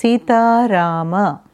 Sita Rama.